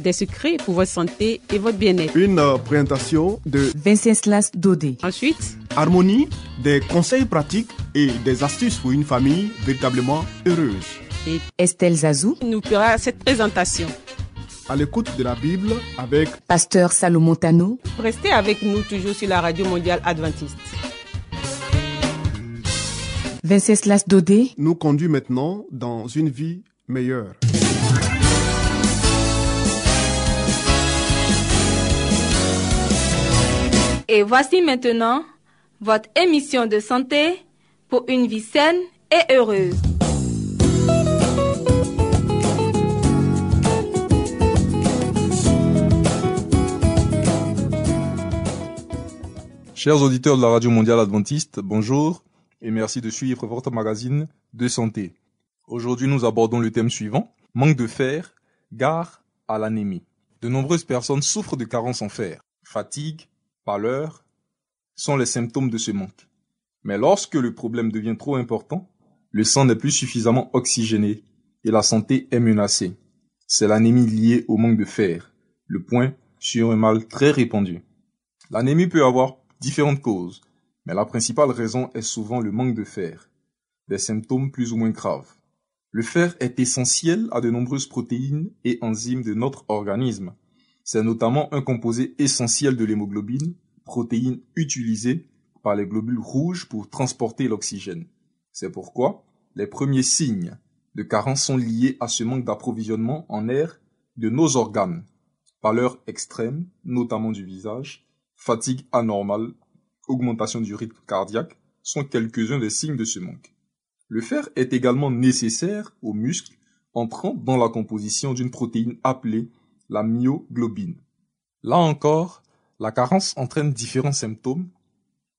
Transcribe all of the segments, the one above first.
Des secrets pour votre santé et votre bien-être. une euh, présentation de Venceslas Dodé. Ensuite, Harmonie, des conseils pratiques et des astuces pour une famille véritablement heureuse. et Estelle Zazou, nous fera cette présentation. À l'écoute de la Bible avec Pasteur Salomon Tano, Restez avec nous toujours sur la radio mondiale adventiste. Venceslas Dodé, nous conduit maintenant dans une vie meilleure. Et voici maintenant votre émission de santé pour une vie saine et heureuse. Chers auditeurs de la Radio Mondiale Adventiste, bonjour et merci de suivre votre magazine de santé. Aujourd'hui, nous abordons le thème suivant, manque de fer, gare à l'anémie. De nombreuses personnes souffrent de carences en fer. Fatigue, pâleur sont les symptômes de ce manque. Mais lorsque le problème devient trop important, le sang n'est plus suffisamment oxygéné et la santé est menacée. C'est l'anémie liée au manque de fer, le point sur un mal très répandu. L'anémie peut avoir différentes causes, mais la principale raison est souvent le manque de fer, des symptômes plus ou moins graves. Le fer est essentiel à de nombreuses protéines et enzymes de notre organisme. C'est notamment un composé essentiel de l'hémoglobine, protéine utilisée par les globules rouges pour transporter l'oxygène. C'est pourquoi les premiers signes de carence sont liés à ce manque d'approvisionnement en air de nos organes. Pâleur extrême, notamment du visage, fatigue anormale, augmentation du rythme cardiaque sont quelques-uns des signes de ce manque. Le fer est également nécessaire aux muscles entrant dans la composition d'une protéine appelée la myoglobine. Là encore, la carence entraîne différents symptômes,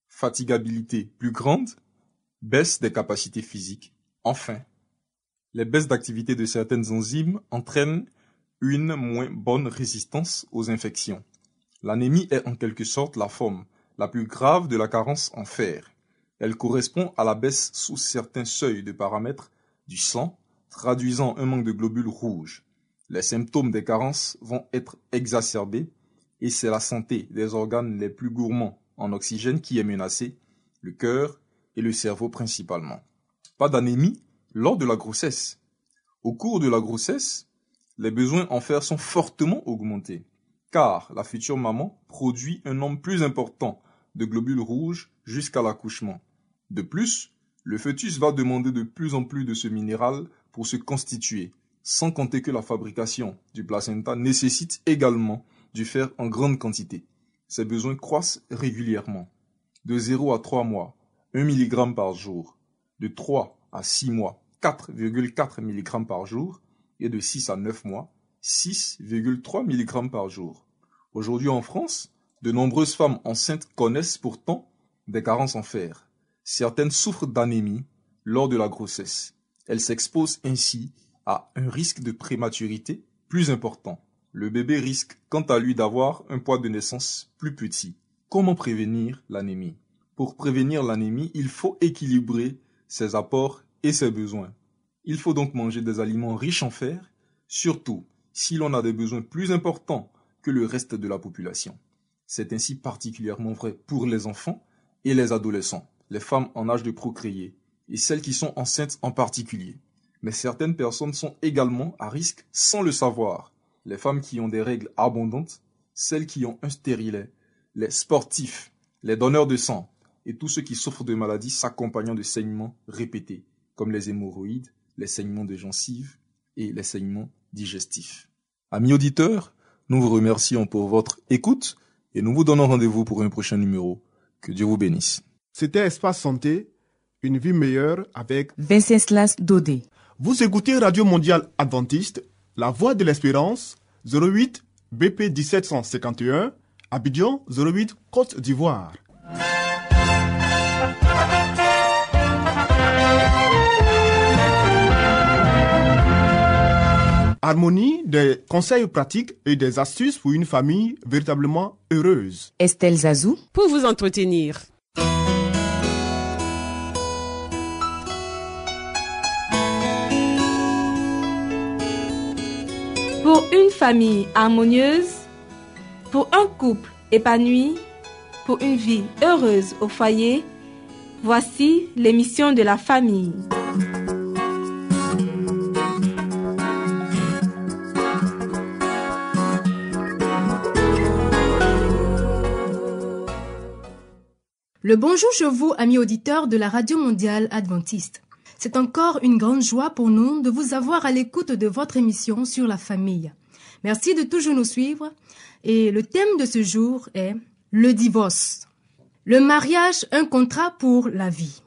fatigabilité plus grande, baisse des capacités physiques. Enfin, les baisses d'activité de certaines enzymes entraînent une moins bonne résistance aux infections. L'anémie est en quelque sorte la forme la plus grave de la carence en fer. Elle correspond à la baisse sous certains seuils de paramètres du sang, traduisant un manque de globules rouges. Les symptômes des carences vont être exacerbés et c'est la santé des organes les plus gourmands en oxygène qui est menacée, le cœur et le cerveau principalement. Pas d'anémie lors de la grossesse. Au cours de la grossesse, les besoins en fer sont fortement augmentés car la future maman produit un nombre plus important de globules rouges jusqu'à l'accouchement. De plus, le fœtus va demander de plus en plus de ce minéral pour se constituer, sans compter que la fabrication du placenta nécessite également du fer en grande quantité. Ces besoins croissent régulièrement. De 0 à 3 mois, 1 mg par jour. De 3 à 6 mois, 4,4 mg par jour. Et de 6 à 9 mois, 6,3 mg par jour. Aujourd'hui en France, de nombreuses femmes enceintes connaissent pourtant des carences en fer. Certaines souffrent d'anémie lors de la grossesse. Elles s'exposent ainsi à un risque de prématurité plus important. Le bébé risque quant à lui d'avoir un poids de naissance plus petit. Comment prévenir l'anémie? Pour prévenir l'anémie, il faut équilibrer ses apports et ses besoins. Il faut donc manger des aliments riches en fer, surtout si l'on a des besoins plus importants que le reste de la population. C'est ainsi particulièrement vrai pour les enfants et les adolescents, les femmes en âge de procréer, et celles qui sont enceintes en particulier. Mais certaines personnes sont également à risque sans le savoir. Les femmes qui ont des règles abondantes, celles qui ont un stérilet, les sportifs, les donneurs de sang, et tous ceux qui souffrent de maladies s'accompagnant de saignements répétés, comme les hémorroïdes, les saignements de gencives et les saignements digestifs. Amis auditeurs, nous vous remercions pour votre écoute et nous vous donnons rendez-vous pour un prochain numéro. Que Dieu vous bénisse. C'était Espace Santé, une vie meilleure avec... Dodé. Vous écoutez Radio Mondiale Adventiste, La Voix de l'Espérance, 08 BP 1751, Abidjan 08 Côte d'Ivoire. Harmonie, des conseils pratiques et des astuces pour une famille véritablement heureuse. Estelle Zazou. Pour vous entretenir. Pour une famille harmonieuse, pour un couple épanoui, pour une vie heureuse au foyer, voici l'émission de la famille. Le bonjour chez vous, amis auditeurs de la Radio Mondiale Adventiste. C'est encore une grande joie pour nous de vous avoir à l'écoute de votre émission sur la famille. Merci de toujours nous suivre. Et le thème de ce jour est le divorce. Le mariage, un contrat pour la vie.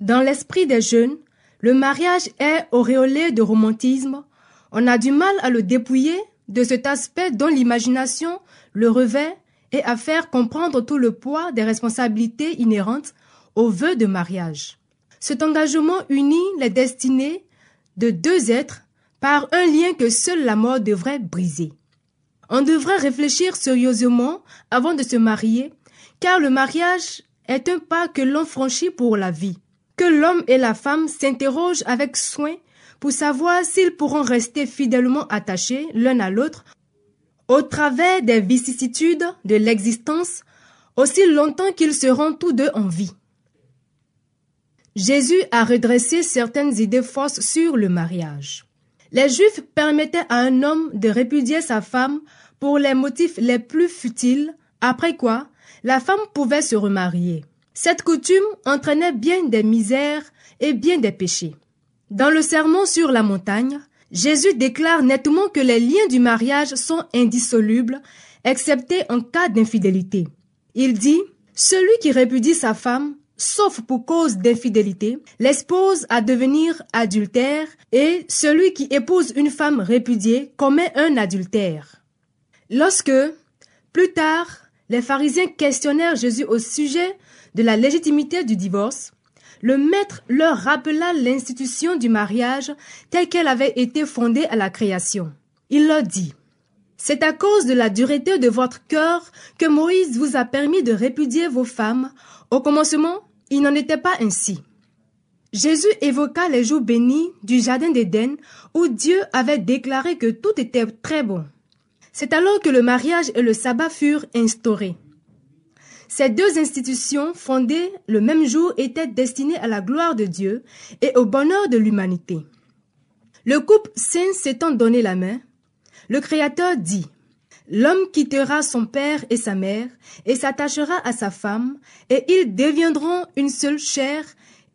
Dans l'esprit des jeunes, le mariage est auréolé de romantisme. On a du mal à le dépouiller de cet aspect dont l'imagination le revêt et à faire comprendre tout le poids des responsabilités inhérentes au vœu de mariage. Cet engagement unit les destinées de deux êtres par un lien que seule la mort devrait briser. On devrait réfléchir sérieusement avant de se marier, car le mariage est un pas que l'on franchit pour la vie. Que l'homme et la femme s'interrogent avec soin pour savoir s'ils pourront rester fidèlement attachés l'un à l'autre au travers des vicissitudes de l'existence aussi longtemps qu'ils seront tous deux en vie. Jésus a redressé certaines idées fausses sur le mariage. Les Juifs permettaient à un homme de répudier sa femme pour les motifs les plus futiles, après quoi la femme pouvait se remarier. Cette coutume entraînait bien des misères et bien des péchés. Dans le sermon sur la montagne, Jésus déclare nettement que les liens du mariage sont indissolubles, excepté en cas d'infidélité. Il dit, Celui qui répudie sa femme, sauf pour cause d'infidélité, l'expose à devenir adultère, et celui qui épouse une femme répudiée commet un adultère. Lorsque, plus tard, les pharisiens questionnèrent Jésus au sujet de la légitimité du divorce, le maître leur rappela l'institution du mariage telle qu'elle avait été fondée à la création. Il leur dit, C'est à cause de la dureté de votre cœur que Moïse vous a permis de répudier vos femmes. Au commencement, il n'en était pas ainsi. Jésus évoqua les jours bénis du Jardin d'Éden où Dieu avait déclaré que tout était très bon. C'est alors que le mariage et le sabbat furent instaurés. Ces deux institutions fondées le même jour étaient destinées à la gloire de Dieu et au bonheur de l'humanité. Le couple saint s'étant donné la main, le Créateur dit L'homme quittera son père et sa mère et s'attachera à sa femme, et ils deviendront une seule chair,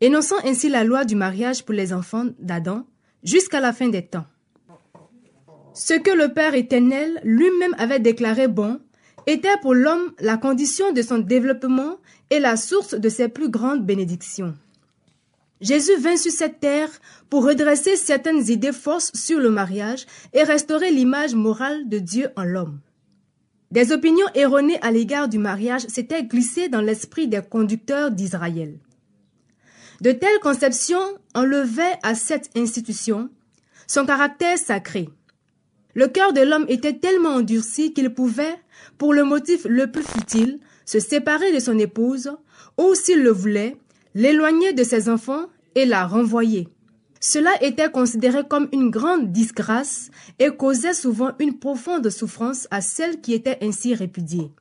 énonçant ainsi la loi du mariage pour les enfants d'Adam jusqu'à la fin des temps. Ce que le Père éternel lui-même avait déclaré bon, était pour l'homme la condition de son développement et la source de ses plus grandes bénédictions. Jésus vint sur cette terre pour redresser certaines idées fausses sur le mariage et restaurer l'image morale de Dieu en l'homme. Des opinions erronées à l'égard du mariage s'étaient glissées dans l'esprit des conducteurs d'Israël. De telles conceptions enlevaient à cette institution son caractère sacré. Le cœur de l'homme était tellement endurci qu'il pouvait, pour le motif le plus futile, se séparer de son épouse, ou s'il le voulait, l'éloigner de ses enfants et la renvoyer. Cela était considéré comme une grande disgrâce et causait souvent une profonde souffrance à celles qui étaient ainsi répudiées.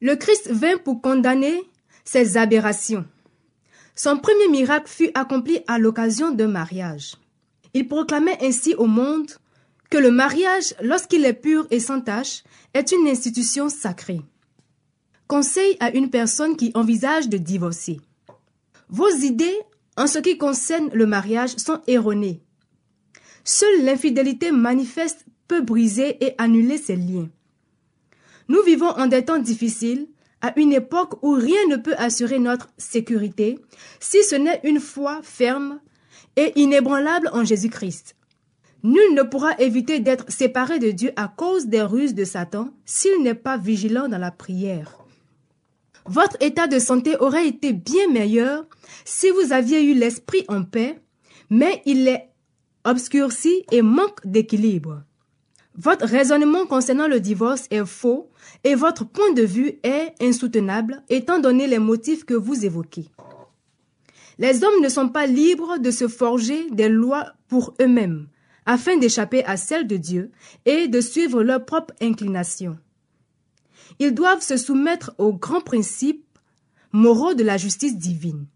Le Christ vint pour condamner ces aberrations. Son premier miracle fut accompli à l'occasion d'un mariage. Il proclamait ainsi au monde que le mariage, lorsqu'il est pur et sans tache, est une institution sacrée. Conseil à une personne qui envisage de divorcer. Vos idées en ce qui concerne le mariage sont erronées. Seule l'infidélité manifeste peut briser et annuler ces liens. Nous vivons en des temps difficiles, à une époque où rien ne peut assurer notre sécurité, si ce n'est une foi ferme et inébranlable en Jésus-Christ. Nul ne pourra éviter d'être séparé de Dieu à cause des ruses de Satan s'il n'est pas vigilant dans la prière. Votre état de santé aurait été bien meilleur si vous aviez eu l'esprit en paix, mais il est obscurci et manque d'équilibre. Votre raisonnement concernant le divorce est faux et votre point de vue est insoutenable étant donné les motifs que vous évoquez. Les hommes ne sont pas libres de se forger des lois pour eux-mêmes afin d'échapper à celles de Dieu et de suivre leurs propres inclinations. Ils doivent se soumettre aux grands principes moraux de la justice divine.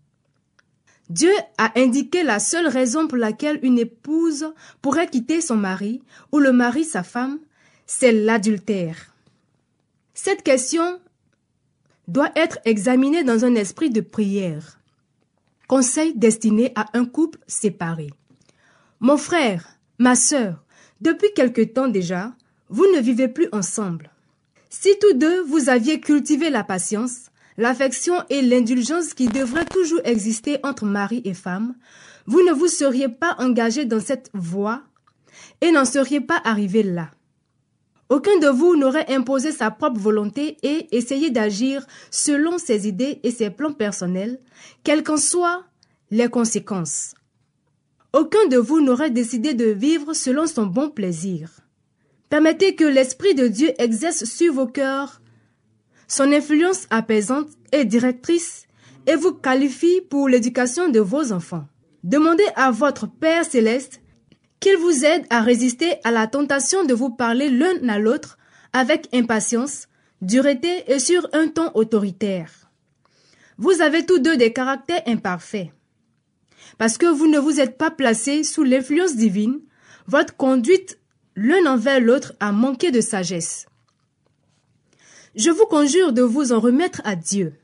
Dieu a indiqué la seule raison pour laquelle une épouse pourrait quitter son mari ou le mari sa femme, c'est l'adultère. Cette question doit être examinée dans un esprit de prière. Conseil destiné à un couple séparé. Mon frère, ma sœur, depuis quelque temps déjà, vous ne vivez plus ensemble. Si tous deux vous aviez cultivé la patience, l'affection et l'indulgence qui devraient toujours exister entre mari et femme, vous ne vous seriez pas engagé dans cette voie et n'en seriez pas arrivé là. Aucun de vous n'aurait imposé sa propre volonté et essayé d'agir selon ses idées et ses plans personnels, quelles qu'en soient les conséquences. Aucun de vous n'aurait décidé de vivre selon son bon plaisir. Permettez que l'Esprit de Dieu exerce sur vos cœurs son influence apaisante et directrice et vous qualifie pour l'éducation de vos enfants. Demandez à votre Père céleste qu'il vous aide à résister à la tentation de vous parler l'un à l'autre avec impatience, dureté et sur un ton autoritaire. Vous avez tous deux des caractères imparfaits. Parce que vous ne vous êtes pas placés sous l'influence divine, votre conduite l'un envers l'autre a manqué de sagesse. Je vous conjure de vous en remettre à Dieu.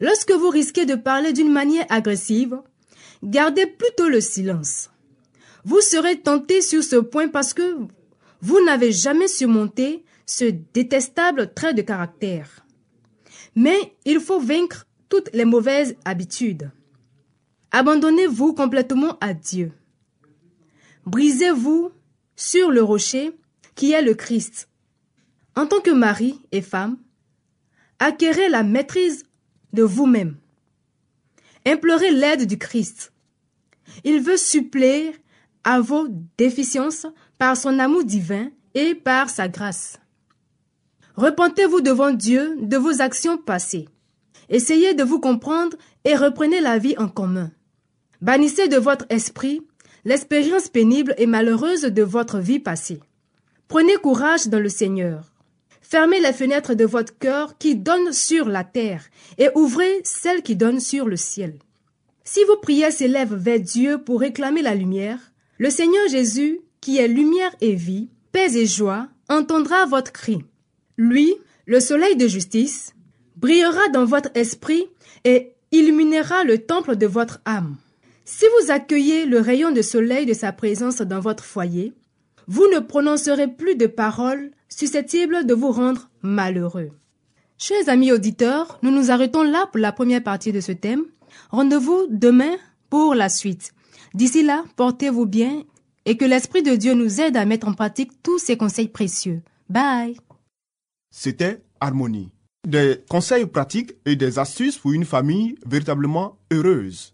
Lorsque vous risquez de parler d'une manière agressive, gardez plutôt le silence. Vous serez tenté sur ce point parce que vous n'avez jamais surmonté ce détestable trait de caractère. Mais il faut vaincre toutes les mauvaises habitudes. Abandonnez-vous complètement à Dieu. Brisez-vous sur le rocher qui est le Christ. En tant que mari et femme, acquérez la maîtrise de vous-même. Implorez l'aide du Christ. Il veut suppléer à vos déficiences par son amour divin et par sa grâce. Repentez-vous devant Dieu de vos actions passées. Essayez de vous comprendre et reprenez la vie en commun. Bannissez de votre esprit l'expérience pénible et malheureuse de votre vie passée. Prenez courage dans le Seigneur. Fermez les fenêtres de votre cœur qui donnent sur la terre et ouvrez celles qui donnent sur le ciel. Si vos prières s'élèvent vers Dieu pour réclamer la lumière, le Seigneur Jésus, qui est lumière et vie, paix et joie, entendra votre cri. Lui, le soleil de justice, brillera dans votre esprit et illuminera le temple de votre âme. Si vous accueillez le rayon de soleil de sa présence dans votre foyer, vous ne prononcerez plus de paroles susceptibles de vous rendre malheureux. Chers amis auditeurs, nous nous arrêtons là pour la première partie de ce thème. Rendez-vous demain pour la suite. D'ici là, portez-vous bien et que l'Esprit de Dieu nous aide à mettre en pratique tous ces conseils précieux. Bye. C'était Harmonie. Des conseils pratiques et des astuces pour une famille véritablement heureuse.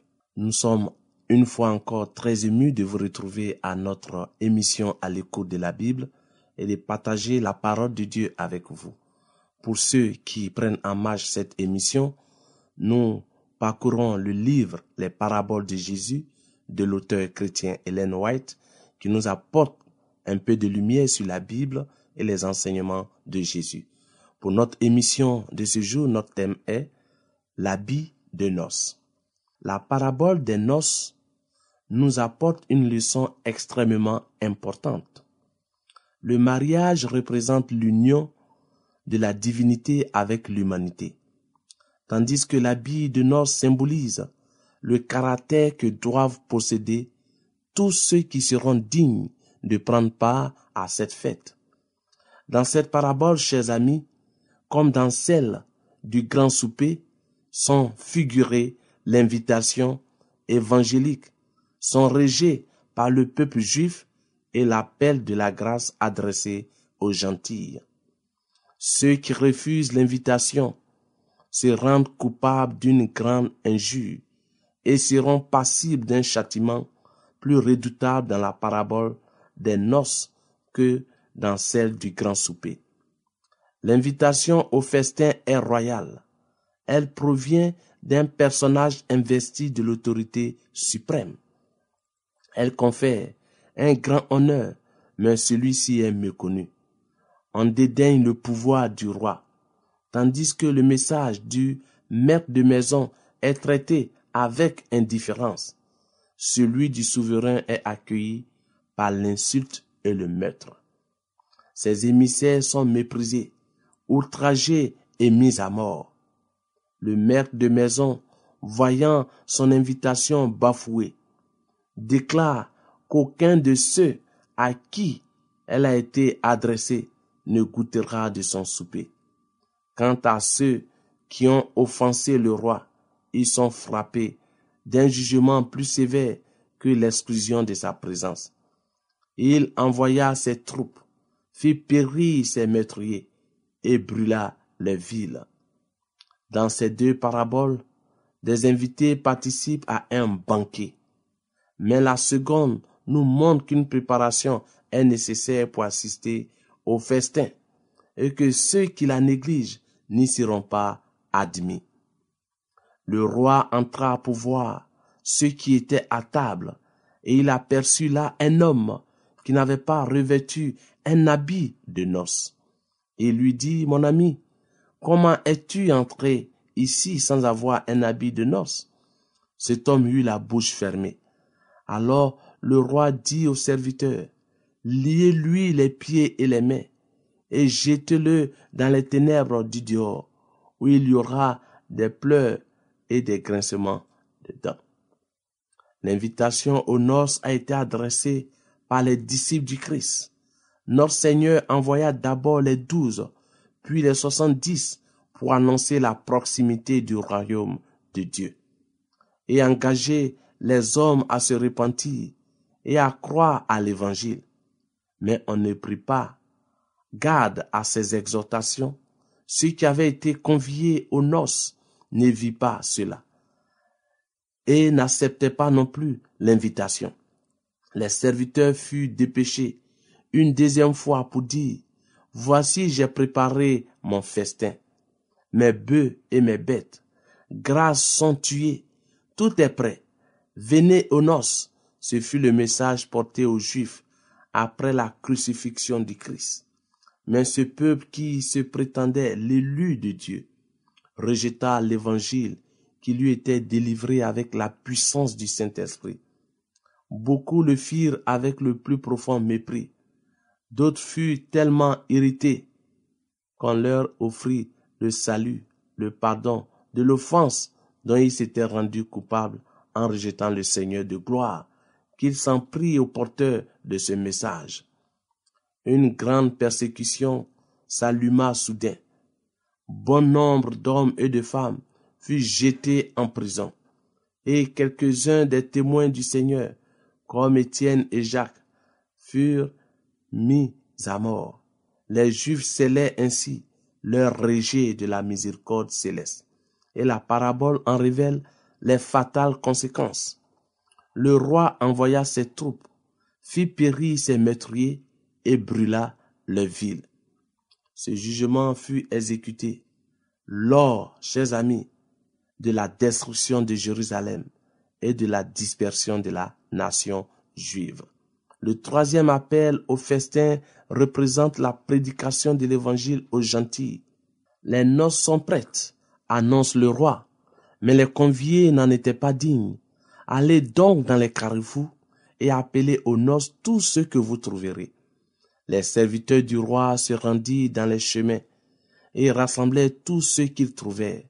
Nous sommes une fois encore très émus de vous retrouver à notre émission à l'écoute de la Bible et de partager la parole de Dieu avec vous. Pour ceux qui prennent en marche cette émission, nous parcourons le livre Les paraboles de Jésus de l'auteur chrétien Ellen White qui nous apporte un peu de lumière sur la Bible et les enseignements de Jésus. Pour notre émission de ce jour, notre thème est l'habit de noces. La parabole des noces nous apporte une leçon extrêmement importante. Le mariage représente l'union de la divinité avec l'humanité, tandis que l'habit de noces symbolise le caractère que doivent posséder tous ceux qui seront dignes de prendre part à cette fête. Dans cette parabole, chers amis, comme dans celle du grand souper, sont figurées l'invitation évangélique, sont régées par le peuple juif et l'appel de la grâce adressé aux gentils. Ceux qui refusent l'invitation se rendent coupables d'une grande injure et seront passibles d'un châtiment plus redoutable dans la parabole des noces que dans celle du grand souper. L'invitation au festin est royale. Elle provient d'un personnage investi de l'autorité suprême. Elle confère un grand honneur, mais celui-ci est méconnu. On dédaigne le pouvoir du roi, tandis que le message du maître de maison est traité avec indifférence. Celui du souverain est accueilli par l'insulte et le meurtre. Ses émissaires sont méprisés, outragés et mis à mort. Le maître de maison, voyant son invitation bafouée, déclare qu'aucun de ceux à qui elle a été adressée ne goûtera de son souper. Quant à ceux qui ont offensé le roi, ils sont frappés d'un jugement plus sévère que l'exclusion de sa présence. Il envoya ses troupes, fit périr ses meurtriers et brûla les villes. Dans ces deux paraboles, des invités participent à un banquet. Mais la seconde nous montre qu'une préparation est nécessaire pour assister au festin et que ceux qui la négligent n'y seront pas admis. Le roi entra pour voir ceux qui étaient à table et il aperçut là un homme qui n'avait pas revêtu un habit de noces. Et lui dit, mon ami, comment es-tu entré ici sans avoir un habit de noces? Cet homme eut la bouche fermée. Alors le roi dit au serviteur, liez-lui les pieds et les mains, et jetez-le dans les ténèbres du dehors, où il y aura des pleurs et des grincements de dents. L'invitation aux noces a été adressée par les disciples du Christ. Notre Seigneur envoya d'abord les douze, puis les soixante-dix pour annoncer la proximité du royaume de Dieu et engager les hommes à se repentir et à croire à l'évangile. Mais on ne prit pas garde à ces exhortations. Ceux qui avaient été conviés aux noces ne vit pas cela et n'acceptaient pas non plus l'invitation. Les serviteurs furent dépêchés une deuxième fois pour dire, Voici j'ai préparé mon festin. Mes bœufs et mes bêtes, grâce sont tués, tout est prêt. Venez aux noces. Ce fut le message porté aux Juifs après la crucifixion du Christ. Mais ce peuple qui se prétendait l'élu de Dieu rejeta l'évangile qui lui était délivré avec la puissance du Saint-Esprit. Beaucoup le firent avec le plus profond mépris. D'autres furent tellement irrités qu'on leur offrit le salut, le pardon de l'offense dont ils s'étaient rendus coupables en rejetant le Seigneur de gloire, qu'ils s'en prit au porteur de ce message. Une grande persécution s'alluma soudain. Bon nombre d'hommes et de femmes furent jetés en prison, et quelques-uns des témoins du Seigneur, comme Étienne et Jacques, furent mis à mort. Les Juifs scellaient ainsi leur rejet de la miséricorde céleste. Et la parabole en révèle les fatales conséquences. Le roi envoya ses troupes, fit périr ses meurtriers et brûla les villes. Ce jugement fut exécuté lors, chers amis, de la destruction de Jérusalem et de la dispersion de la nation juive. Le troisième appel au festin représente la prédication de l'évangile aux gentils. Les noces sont prêtes, annonce le roi, mais les conviés n'en étaient pas dignes. Allez donc dans les carrefours et appelez aux noces tous ceux que vous trouverez. Les serviteurs du roi se rendirent dans les chemins et rassemblaient tous ceux qu'ils trouvèrent,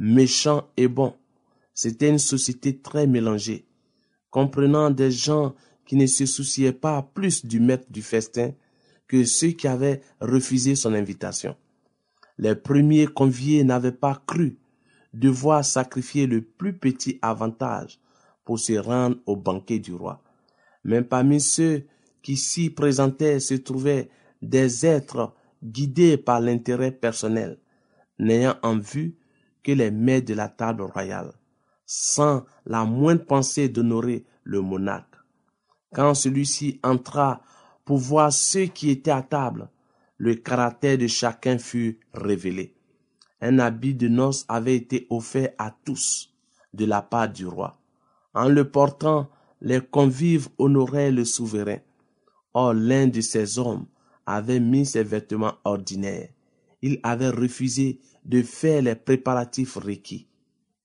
méchants et bons. C'était une société très mélangée, comprenant des gens qui ne se souciaient pas plus du maître du festin que ceux qui avaient refusé son invitation. Les premiers conviés n'avaient pas cru devoir sacrifier le plus petit avantage pour se rendre au banquet du roi. Mais parmi ceux qui s'y présentaient se trouvaient des êtres guidés par l'intérêt personnel, n'ayant en vue que les mets de la table royale, sans la moindre pensée d'honorer le monarque. Quand celui-ci entra pour voir ceux qui étaient à table, le caractère de chacun fut révélé. Un habit de noces avait été offert à tous de la part du roi. En le portant, les convives honoraient le souverain. Or l'un de ces hommes avait mis ses vêtements ordinaires. Il avait refusé de faire les préparatifs requis.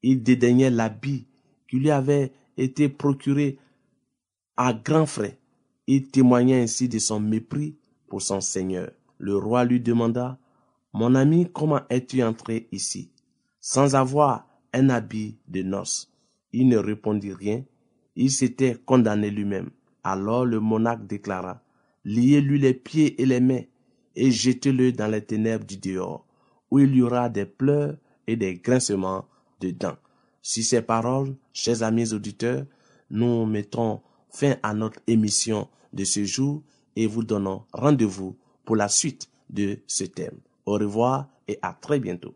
Il dédaignait l'habit qui lui avait été procuré à grands frais. Il témoignait ainsi de son mépris pour son Seigneur. Le roi lui demanda, Mon ami, comment es-tu entré ici, sans avoir un habit de noces Il ne répondit rien. Il s'était condamné lui-même. Alors le monarque déclara, Liez-lui les pieds et les mains, et jetez-le dans les ténèbres du dehors, où il y aura des pleurs et des grincements de dents. Si ces paroles, chers amis auditeurs, nous mettons fin à notre émission de ce jour et vous donnons rendez-vous pour la suite de ce thème. Au revoir et à très bientôt.